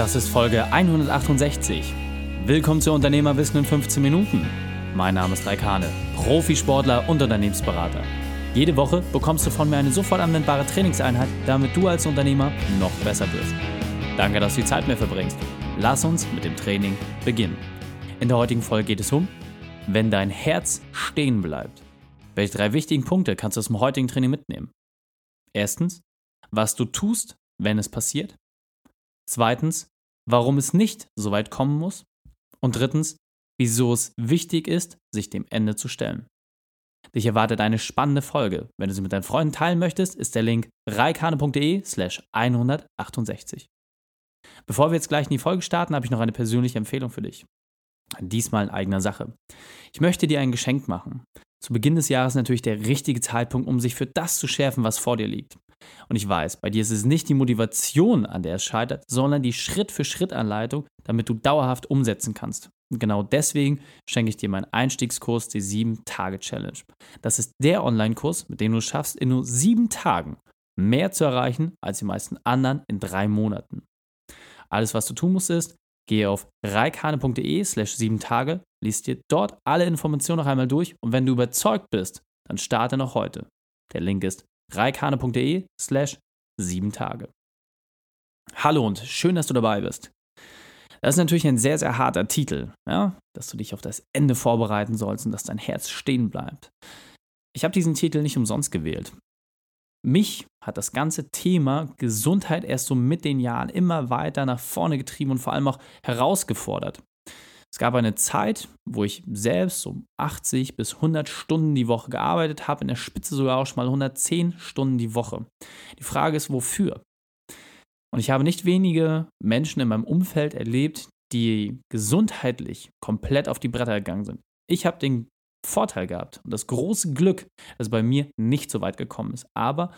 Das ist Folge 168. Willkommen zu Unternehmerwissen in 15 Minuten. Mein Name ist Raikane, Profisportler und Unternehmensberater. Jede Woche bekommst du von mir eine sofort anwendbare Trainingseinheit, damit du als Unternehmer noch besser wirst. Danke, dass du die Zeit mir verbringst. Lass uns mit dem Training beginnen. In der heutigen Folge geht es um, wenn dein Herz stehen bleibt. Welche drei wichtigen Punkte kannst du aus dem heutigen Training mitnehmen? Erstens, was du tust, wenn es passiert. Zweitens, warum es nicht so weit kommen muss. Und drittens, wieso es wichtig ist, sich dem Ende zu stellen. Dich erwartet eine spannende Folge. Wenn du sie mit deinen Freunden teilen möchtest, ist der Link reikane.de slash 168. Bevor wir jetzt gleich in die Folge starten, habe ich noch eine persönliche Empfehlung für dich. Diesmal in eigener Sache. Ich möchte dir ein Geschenk machen. Zu Beginn des Jahres natürlich der richtige Zeitpunkt, um sich für das zu schärfen, was vor dir liegt. Und ich weiß, bei dir ist es nicht die Motivation, an der es scheitert, sondern die Schritt-für-Schritt-Anleitung, damit du dauerhaft umsetzen kannst. Und genau deswegen schenke ich dir meinen Einstiegskurs, die 7-Tage-Challenge. Das ist der Online-Kurs, mit dem du es schaffst, in nur sieben Tagen mehr zu erreichen als die meisten anderen in drei Monaten. Alles, was du tun musst, ist, gehe auf reikane.de slash 7 Tage, liest dir dort alle Informationen noch einmal durch und wenn du überzeugt bist, dann starte noch heute. Der Link ist reikane.de slash 7 Tage. Hallo und schön, dass du dabei bist. Das ist natürlich ein sehr, sehr harter Titel, ja? dass du dich auf das Ende vorbereiten sollst und dass dein Herz stehen bleibt. Ich habe diesen Titel nicht umsonst gewählt. Mich hat das ganze Thema Gesundheit erst so mit den Jahren immer weiter nach vorne getrieben und vor allem auch herausgefordert. Es gab eine Zeit, wo ich selbst so 80 bis 100 Stunden die Woche gearbeitet habe, in der Spitze sogar auch schon mal 110 Stunden die Woche. Die Frage ist, wofür? Und ich habe nicht wenige Menschen in meinem Umfeld erlebt, die gesundheitlich komplett auf die Bretter gegangen sind. Ich habe den Vorteil gehabt und das große Glück, dass bei mir nicht so weit gekommen ist. Aber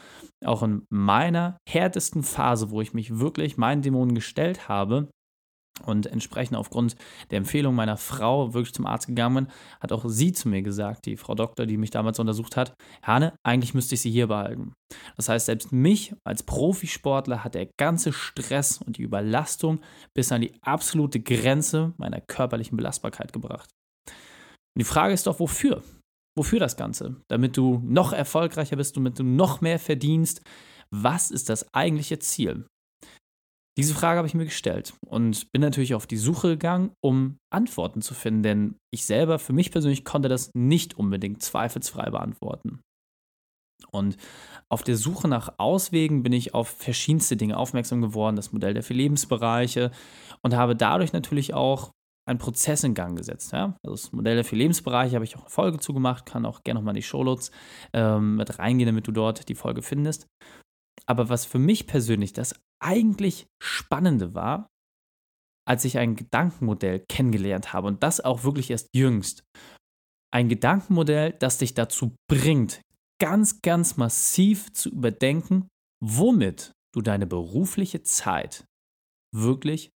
auch in meiner härtesten Phase, wo ich mich wirklich meinen Dämonen gestellt habe, und entsprechend aufgrund der Empfehlung meiner Frau wirklich zum Arzt gegangen bin, hat auch sie zu mir gesagt, die Frau Doktor, die mich damals untersucht hat, Hane, eigentlich müsste ich sie hier behalten. Das heißt, selbst mich als Profisportler hat der ganze Stress und die Überlastung bis an die absolute Grenze meiner körperlichen Belastbarkeit gebracht. Und die Frage ist doch, wofür? Wofür das Ganze? Damit du noch erfolgreicher bist, damit du noch mehr verdienst. Was ist das eigentliche Ziel? Diese Frage habe ich mir gestellt und bin natürlich auf die Suche gegangen, um Antworten zu finden, denn ich selber, für mich persönlich, konnte das nicht unbedingt zweifelsfrei beantworten. Und auf der Suche nach Auswegen bin ich auf verschiedenste Dinge aufmerksam geworden, das Modell der vier Lebensbereiche und habe dadurch natürlich auch einen Prozess in Gang gesetzt. Ja? Also das Modell der vier Lebensbereiche habe ich auch eine Folge zugemacht, kann auch gerne nochmal in die Shownotes ähm, mit reingehen, damit du dort die Folge findest. Aber was für mich persönlich das eigentlich Spannende war, als ich ein Gedankenmodell kennengelernt habe und das auch wirklich erst jüngst. Ein Gedankenmodell, das dich dazu bringt, ganz, ganz massiv zu überdenken, womit du deine berufliche Zeit wirklich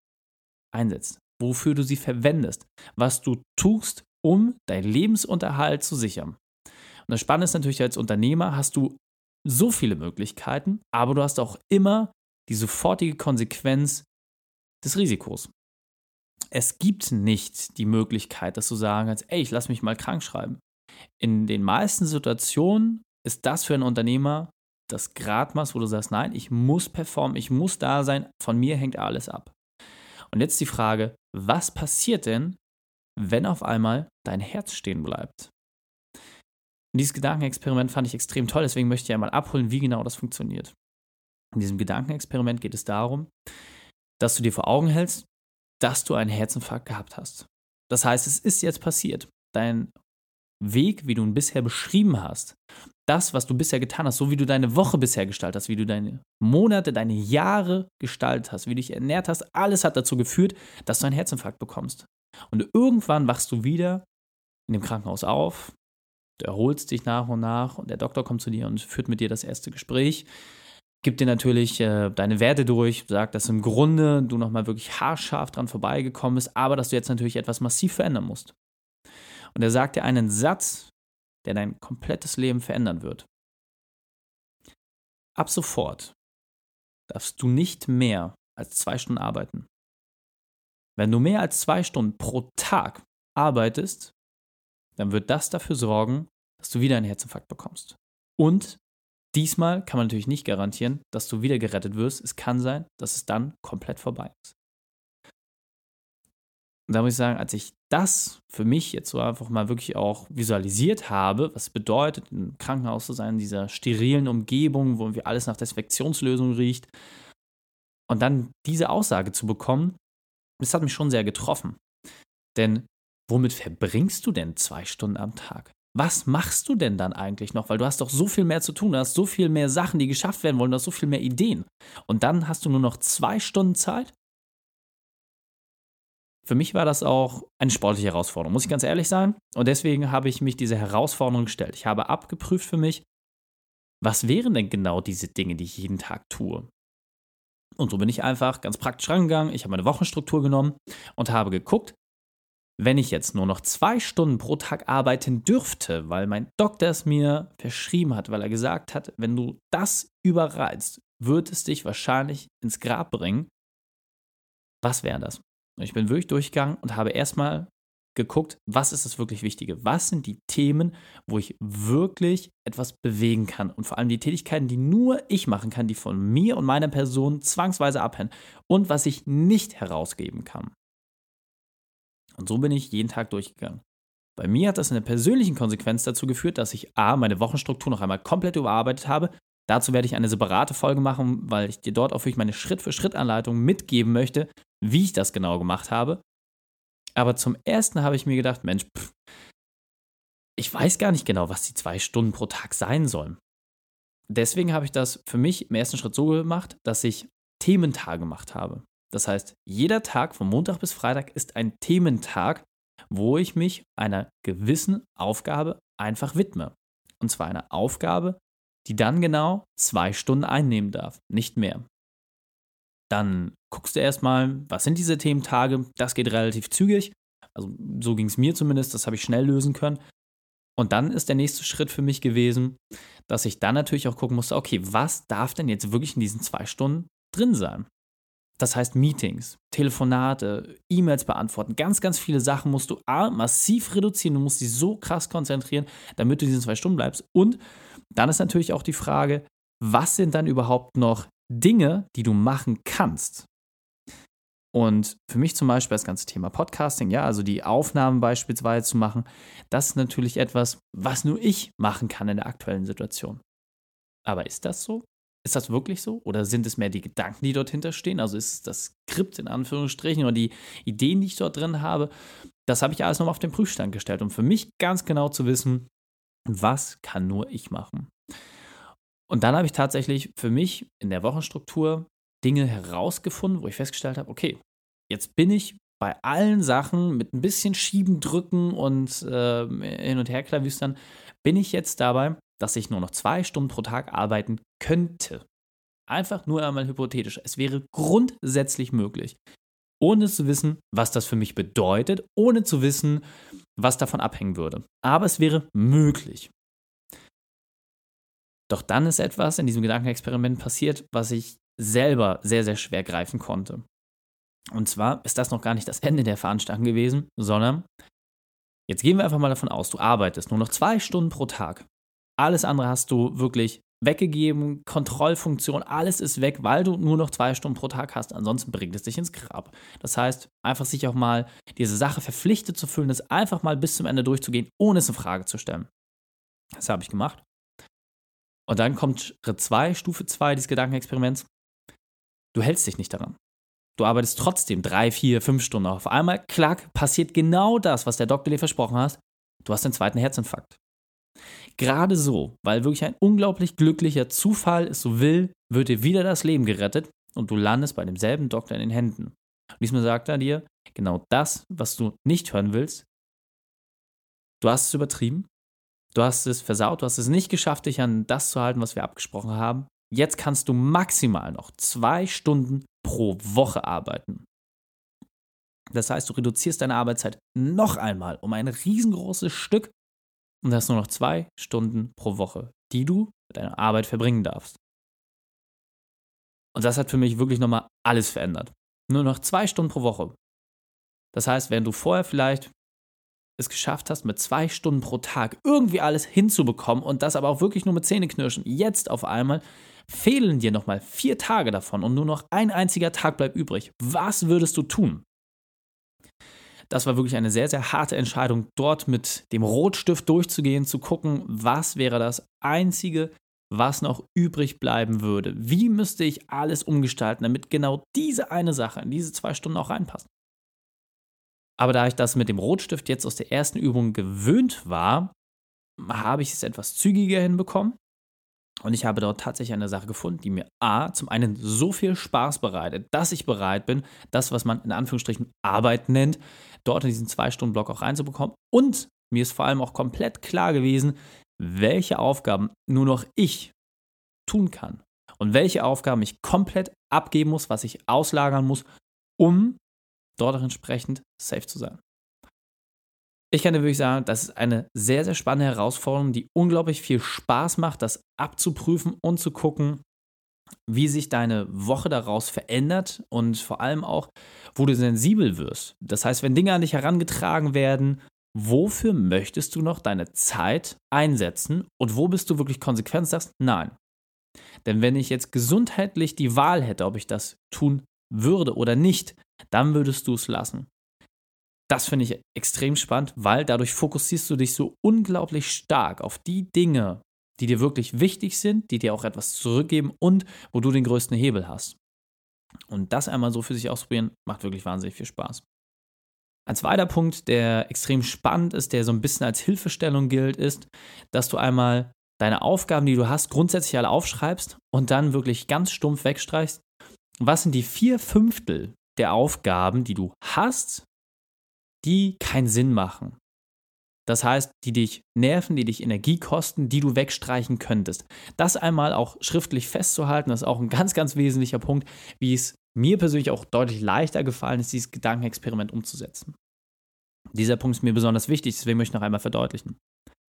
einsetzt, wofür du sie verwendest, was du tust, um deinen Lebensunterhalt zu sichern. Und das Spannende ist natürlich, als Unternehmer hast du so viele Möglichkeiten, aber du hast auch immer die sofortige Konsequenz des Risikos. Es gibt nicht die Möglichkeit, dass du sagen kannst, ey, ich lass mich mal krank schreiben. In den meisten Situationen ist das für einen Unternehmer das Gradmaß, wo du sagst, nein, ich muss performen, ich muss da sein, von mir hängt alles ab. Und jetzt die Frage, was passiert denn, wenn auf einmal dein Herz stehen bleibt? Und dieses Gedankenexperiment fand ich extrem toll, deswegen möchte ich einmal abholen, wie genau das funktioniert. In diesem Gedankenexperiment geht es darum, dass du dir vor Augen hältst, dass du einen Herzinfarkt gehabt hast. Das heißt, es ist jetzt passiert. Dein Weg, wie du ihn bisher beschrieben hast, das, was du bisher getan hast, so wie du deine Woche bisher gestaltet hast, wie du deine Monate, deine Jahre gestaltet hast, wie du dich ernährt hast, alles hat dazu geführt, dass du einen Herzinfarkt bekommst. Und irgendwann wachst du wieder in dem Krankenhaus auf, Du erholst dich nach und nach und der Doktor kommt zu dir und führt mit dir das erste Gespräch. Gibt dir natürlich äh, deine Werte durch, sagt, dass im Grunde du nochmal wirklich haarscharf dran vorbeigekommen bist, aber dass du jetzt natürlich etwas massiv verändern musst. Und er sagt dir einen Satz, der dein komplettes Leben verändern wird. Ab sofort darfst du nicht mehr als zwei Stunden arbeiten. Wenn du mehr als zwei Stunden pro Tag arbeitest, dann wird das dafür sorgen, dass du wieder einen Herzinfarkt bekommst. Und diesmal kann man natürlich nicht garantieren, dass du wieder gerettet wirst. Es kann sein, dass es dann komplett vorbei ist. Und da muss ich sagen, als ich das für mich jetzt so einfach mal wirklich auch visualisiert habe, was es bedeutet, im Krankenhaus zu sein, in dieser sterilen Umgebung, wo irgendwie alles nach Desinfektionslösung riecht, und dann diese Aussage zu bekommen, das hat mich schon sehr getroffen. Denn womit verbringst du denn zwei Stunden am Tag? Was machst du denn dann eigentlich noch? Weil du hast doch so viel mehr zu tun, du hast so viel mehr Sachen, die geschafft werden wollen, du hast so viel mehr Ideen. Und dann hast du nur noch zwei Stunden Zeit? Für mich war das auch eine sportliche Herausforderung, muss ich ganz ehrlich sein. Und deswegen habe ich mich diese Herausforderung gestellt. Ich habe abgeprüft für mich, was wären denn genau diese Dinge, die ich jeden Tag tue? Und so bin ich einfach ganz praktisch rangegangen. Ich habe meine Wochenstruktur genommen und habe geguckt, wenn ich jetzt nur noch zwei Stunden pro Tag arbeiten dürfte, weil mein Doktor es mir verschrieben hat, weil er gesagt hat, wenn du das überreizt, wird es dich wahrscheinlich ins Grab bringen. Was wäre das? Ich bin wirklich durchgegangen und habe erstmal geguckt, was ist das wirklich Wichtige? Was sind die Themen, wo ich wirklich etwas bewegen kann? Und vor allem die Tätigkeiten, die nur ich machen kann, die von mir und meiner Person zwangsweise abhängen. Und was ich nicht herausgeben kann. Und so bin ich jeden Tag durchgegangen. Bei mir hat das in der persönlichen Konsequenz dazu geführt, dass ich A, meine Wochenstruktur noch einmal komplett überarbeitet habe. Dazu werde ich eine separate Folge machen, weil ich dir dort auch wirklich meine Schritt-für-Schritt-Anleitung mitgeben möchte, wie ich das genau gemacht habe. Aber zum ersten habe ich mir gedacht, Mensch, pff, ich weiß gar nicht genau, was die zwei Stunden pro Tag sein sollen. Deswegen habe ich das für mich im ersten Schritt so gemacht, dass ich Thementage gemacht habe. Das heißt, jeder Tag von Montag bis Freitag ist ein Thementag, wo ich mich einer gewissen Aufgabe einfach widme. Und zwar einer Aufgabe, die dann genau zwei Stunden einnehmen darf, nicht mehr. Dann guckst du erstmal, was sind diese Thementage? Das geht relativ zügig. Also so ging es mir zumindest, das habe ich schnell lösen können. Und dann ist der nächste Schritt für mich gewesen, dass ich dann natürlich auch gucken musste, okay, was darf denn jetzt wirklich in diesen zwei Stunden drin sein? Das heißt Meetings, Telefonate, E-Mails beantworten, ganz, ganz viele Sachen musst du A, massiv reduzieren, du musst dich so krass konzentrieren, damit du diesen zwei Stunden bleibst. Und dann ist natürlich auch die Frage, was sind dann überhaupt noch Dinge, die du machen kannst. Und für mich zum Beispiel das ganze Thema Podcasting, ja, also die Aufnahmen beispielsweise zu machen, das ist natürlich etwas, was nur ich machen kann in der aktuellen Situation. Aber ist das so? Ist das wirklich so? Oder sind es mehr die Gedanken, die dort hinterstehen? Also ist es das Skript in Anführungsstrichen oder die Ideen, die ich dort drin habe? Das habe ich alles nochmal auf den Prüfstand gestellt, um für mich ganz genau zu wissen, was kann nur ich machen. Und dann habe ich tatsächlich für mich in der Wochenstruktur Dinge herausgefunden, wo ich festgestellt habe, okay, jetzt bin ich bei allen Sachen mit ein bisschen Schieben, Drücken und äh, hin und her klavüstern, bin ich jetzt dabei, dass ich nur noch zwei Stunden pro Tag arbeiten könnte. Einfach nur einmal hypothetisch. Es wäre grundsätzlich möglich, ohne zu wissen, was das für mich bedeutet, ohne zu wissen, was davon abhängen würde. Aber es wäre möglich. Doch dann ist etwas in diesem Gedankenexperiment passiert, was ich selber sehr, sehr schwer greifen konnte. Und zwar ist das noch gar nicht das Ende der Veranstaltung gewesen, sondern jetzt gehen wir einfach mal davon aus, du arbeitest nur noch zwei Stunden pro Tag. Alles andere hast du wirklich weggegeben, Kontrollfunktion, alles ist weg, weil du nur noch zwei Stunden pro Tag hast. Ansonsten bringt es dich ins Grab. Das heißt, einfach sich auch mal diese Sache verpflichtet zu fühlen, das einfach mal bis zum Ende durchzugehen, ohne es in Frage zu stellen. Das habe ich gemacht. Und dann kommt Schritt 2, Stufe 2 des Gedankenexperiments. Du hältst dich nicht daran. Du arbeitest trotzdem drei, vier, fünf Stunden. Auf einmal, klack, passiert genau das, was der Doktor dir versprochen hat. Du hast den zweiten Herzinfarkt. Gerade so, weil wirklich ein unglaublich glücklicher Zufall es so will, wird dir wieder das Leben gerettet und du landest bei demselben Doktor in den Händen. Und diesmal sagt er dir, genau das, was du nicht hören willst, du hast es übertrieben, Du hast es versaut, du hast es nicht geschafft, dich an das zu halten, was wir abgesprochen haben. Jetzt kannst du maximal noch zwei Stunden pro Woche arbeiten. Das heißt, du reduzierst deine Arbeitszeit noch einmal um ein riesengroßes Stück und hast nur noch zwei Stunden pro Woche, die du mit deiner Arbeit verbringen darfst. Und das hat für mich wirklich nochmal alles verändert. Nur noch zwei Stunden pro Woche. Das heißt, wenn du vorher vielleicht es geschafft hast, mit zwei Stunden pro Tag irgendwie alles hinzubekommen und das aber auch wirklich nur mit Zähneknirschen, jetzt auf einmal fehlen dir nochmal vier Tage davon und nur noch ein einziger Tag bleibt übrig. Was würdest du tun? Das war wirklich eine sehr, sehr harte Entscheidung, dort mit dem Rotstift durchzugehen, zu gucken, was wäre das Einzige, was noch übrig bleiben würde. Wie müsste ich alles umgestalten, damit genau diese eine Sache in diese zwei Stunden auch reinpasst. Aber da ich das mit dem Rotstift jetzt aus der ersten Übung gewöhnt war, habe ich es etwas zügiger hinbekommen. Und ich habe dort tatsächlich eine Sache gefunden, die mir A, zum einen so viel Spaß bereitet, dass ich bereit bin, das, was man in Anführungsstrichen Arbeit nennt, dort in diesen Zwei-Stunden-Block auch reinzubekommen. Und mir ist vor allem auch komplett klar gewesen, welche Aufgaben nur noch ich tun kann und welche Aufgaben ich komplett abgeben muss, was ich auslagern muss, um dort auch entsprechend safe zu sein. Ich kann dir wirklich sagen, das ist eine sehr, sehr spannende Herausforderung, die unglaublich viel Spaß macht, das abzuprüfen und zu gucken, wie sich deine Woche daraus verändert und vor allem auch, wo du sensibel wirst. Das heißt, wenn Dinge an dich herangetragen werden, wofür möchtest du noch deine Zeit einsetzen und wo bist du wirklich konsequent sagst, nein. Denn wenn ich jetzt gesundheitlich die Wahl hätte, ob ich das tun würde oder nicht, dann würdest du es lassen. Das finde ich extrem spannend, weil dadurch fokussierst du dich so unglaublich stark auf die Dinge, die dir wirklich wichtig sind, die dir auch etwas zurückgeben und wo du den größten Hebel hast. Und das einmal so für sich ausprobieren, macht wirklich wahnsinnig viel Spaß. Ein zweiter Punkt, der extrem spannend ist, der so ein bisschen als Hilfestellung gilt, ist, dass du einmal deine Aufgaben, die du hast, grundsätzlich alle aufschreibst und dann wirklich ganz stumpf wegstreichst. Was sind die vier Fünftel der Aufgaben, die du hast, die keinen Sinn machen. Das heißt, die dich nerven, die dich Energie kosten, die du wegstreichen könntest. Das einmal auch schriftlich festzuhalten, das ist auch ein ganz, ganz wesentlicher Punkt, wie es mir persönlich auch deutlich leichter gefallen ist, dieses Gedankenexperiment umzusetzen. Dieser Punkt ist mir besonders wichtig, deswegen möchte ich noch einmal verdeutlichen.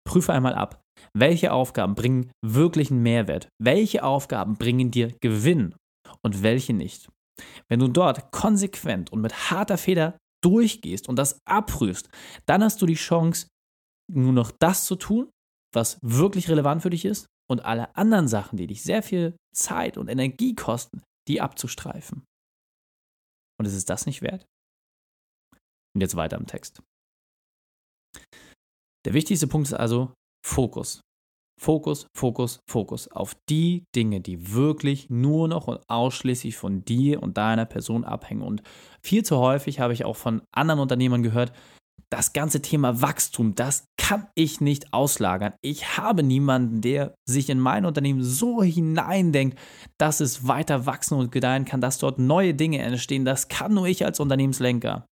Prüfe einmal ab, welche Aufgaben bringen wirklichen Mehrwert, welche Aufgaben bringen dir Gewinn und welche nicht. Wenn du dort konsequent und mit harter Feder durchgehst und das abprüfst, dann hast du die Chance, nur noch das zu tun, was wirklich relevant für dich ist und alle anderen Sachen, die dich sehr viel Zeit und Energie kosten, die abzustreifen. Und ist es das nicht wert? Und jetzt weiter im Text. Der wichtigste Punkt ist also Fokus. Fokus, Fokus, Fokus auf die Dinge, die wirklich nur noch und ausschließlich von dir und deiner Person abhängen. Und viel zu häufig habe ich auch von anderen Unternehmern gehört, das ganze Thema Wachstum, das kann ich nicht auslagern. Ich habe niemanden, der sich in mein Unternehmen so hineindenkt, dass es weiter wachsen und gedeihen kann, dass dort neue Dinge entstehen. Das kann nur ich als Unternehmenslenker.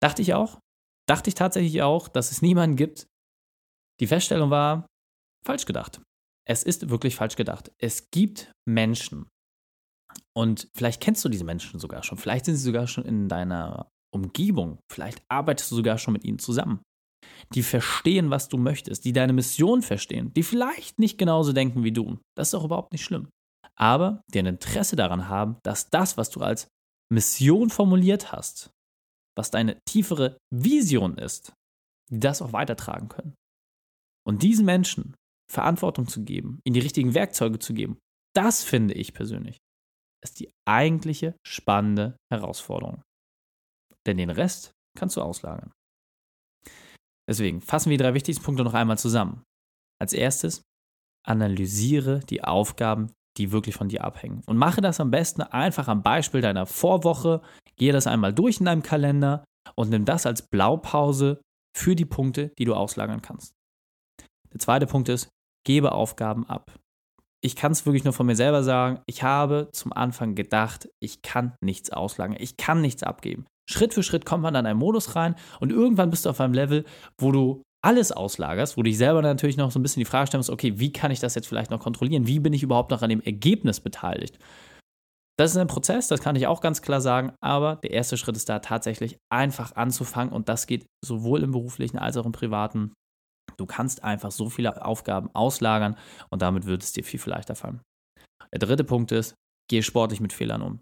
Dachte ich auch. Dachte ich tatsächlich auch, dass es niemanden gibt, die Feststellung war falsch gedacht. Es ist wirklich falsch gedacht. Es gibt Menschen, und vielleicht kennst du diese Menschen sogar schon, vielleicht sind sie sogar schon in deiner Umgebung, vielleicht arbeitest du sogar schon mit ihnen zusammen, die verstehen, was du möchtest, die deine Mission verstehen, die vielleicht nicht genauso denken wie du. Das ist auch überhaupt nicht schlimm. Aber die ein Interesse daran haben, dass das, was du als Mission formuliert hast, was deine tiefere Vision ist, die das auch weitertragen können. Und diesen Menschen Verantwortung zu geben, ihnen die richtigen Werkzeuge zu geben, das finde ich persönlich, ist die eigentliche spannende Herausforderung. Denn den Rest kannst du auslagern. Deswegen fassen wir die drei wichtigsten Punkte noch einmal zusammen. Als erstes, analysiere die Aufgaben, die wirklich von dir abhängen. Und mache das am besten einfach am Beispiel deiner Vorwoche. Gehe das einmal durch in deinem Kalender und nimm das als Blaupause für die Punkte, die du auslagern kannst. Der zweite Punkt ist, gebe Aufgaben ab. Ich kann es wirklich nur von mir selber sagen, ich habe zum Anfang gedacht, ich kann nichts auslagern, ich kann nichts abgeben. Schritt für Schritt kommt man dann in einen Modus rein und irgendwann bist du auf einem Level, wo du alles auslagerst, wo du dich selber natürlich noch so ein bisschen die Frage stellst, okay, wie kann ich das jetzt vielleicht noch kontrollieren? Wie bin ich überhaupt noch an dem Ergebnis beteiligt? Das ist ein Prozess, das kann ich auch ganz klar sagen, aber der erste Schritt ist da tatsächlich einfach anzufangen und das geht sowohl im beruflichen als auch im privaten Du kannst einfach so viele Aufgaben auslagern und damit wird es dir viel, viel leichter fallen. Der dritte Punkt ist, gehe sportlich mit Fehlern um.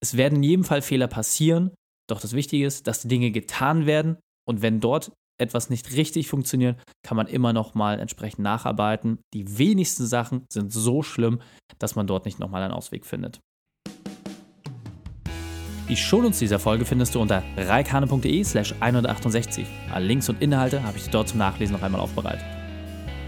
Es werden in jedem Fall Fehler passieren Doch das Wichtige ist, dass die Dinge getan werden und wenn dort etwas nicht richtig funktioniert, kann man immer noch mal entsprechend nacharbeiten. Die wenigsten Sachen sind so schlimm, dass man dort nicht noch mal einen Ausweg findet. Die Shownotes dieser Folge findest du unter reikane.de slash 168. Alle Links und Inhalte habe ich dort zum Nachlesen noch einmal aufbereitet.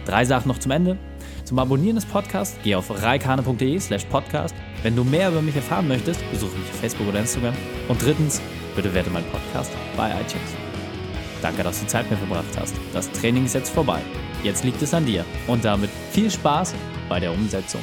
Drei Sachen noch zum Ende. Zum Abonnieren des Podcasts geh auf reikane.de slash podcast. Wenn du mehr über mich erfahren möchtest, besuche mich auf Facebook oder Instagram. Und drittens, bitte werte meinen Podcast bei iTunes. Danke, dass du Zeit mit mir verbracht hast. Das Training ist jetzt vorbei. Jetzt liegt es an dir. Und damit viel Spaß bei der Umsetzung.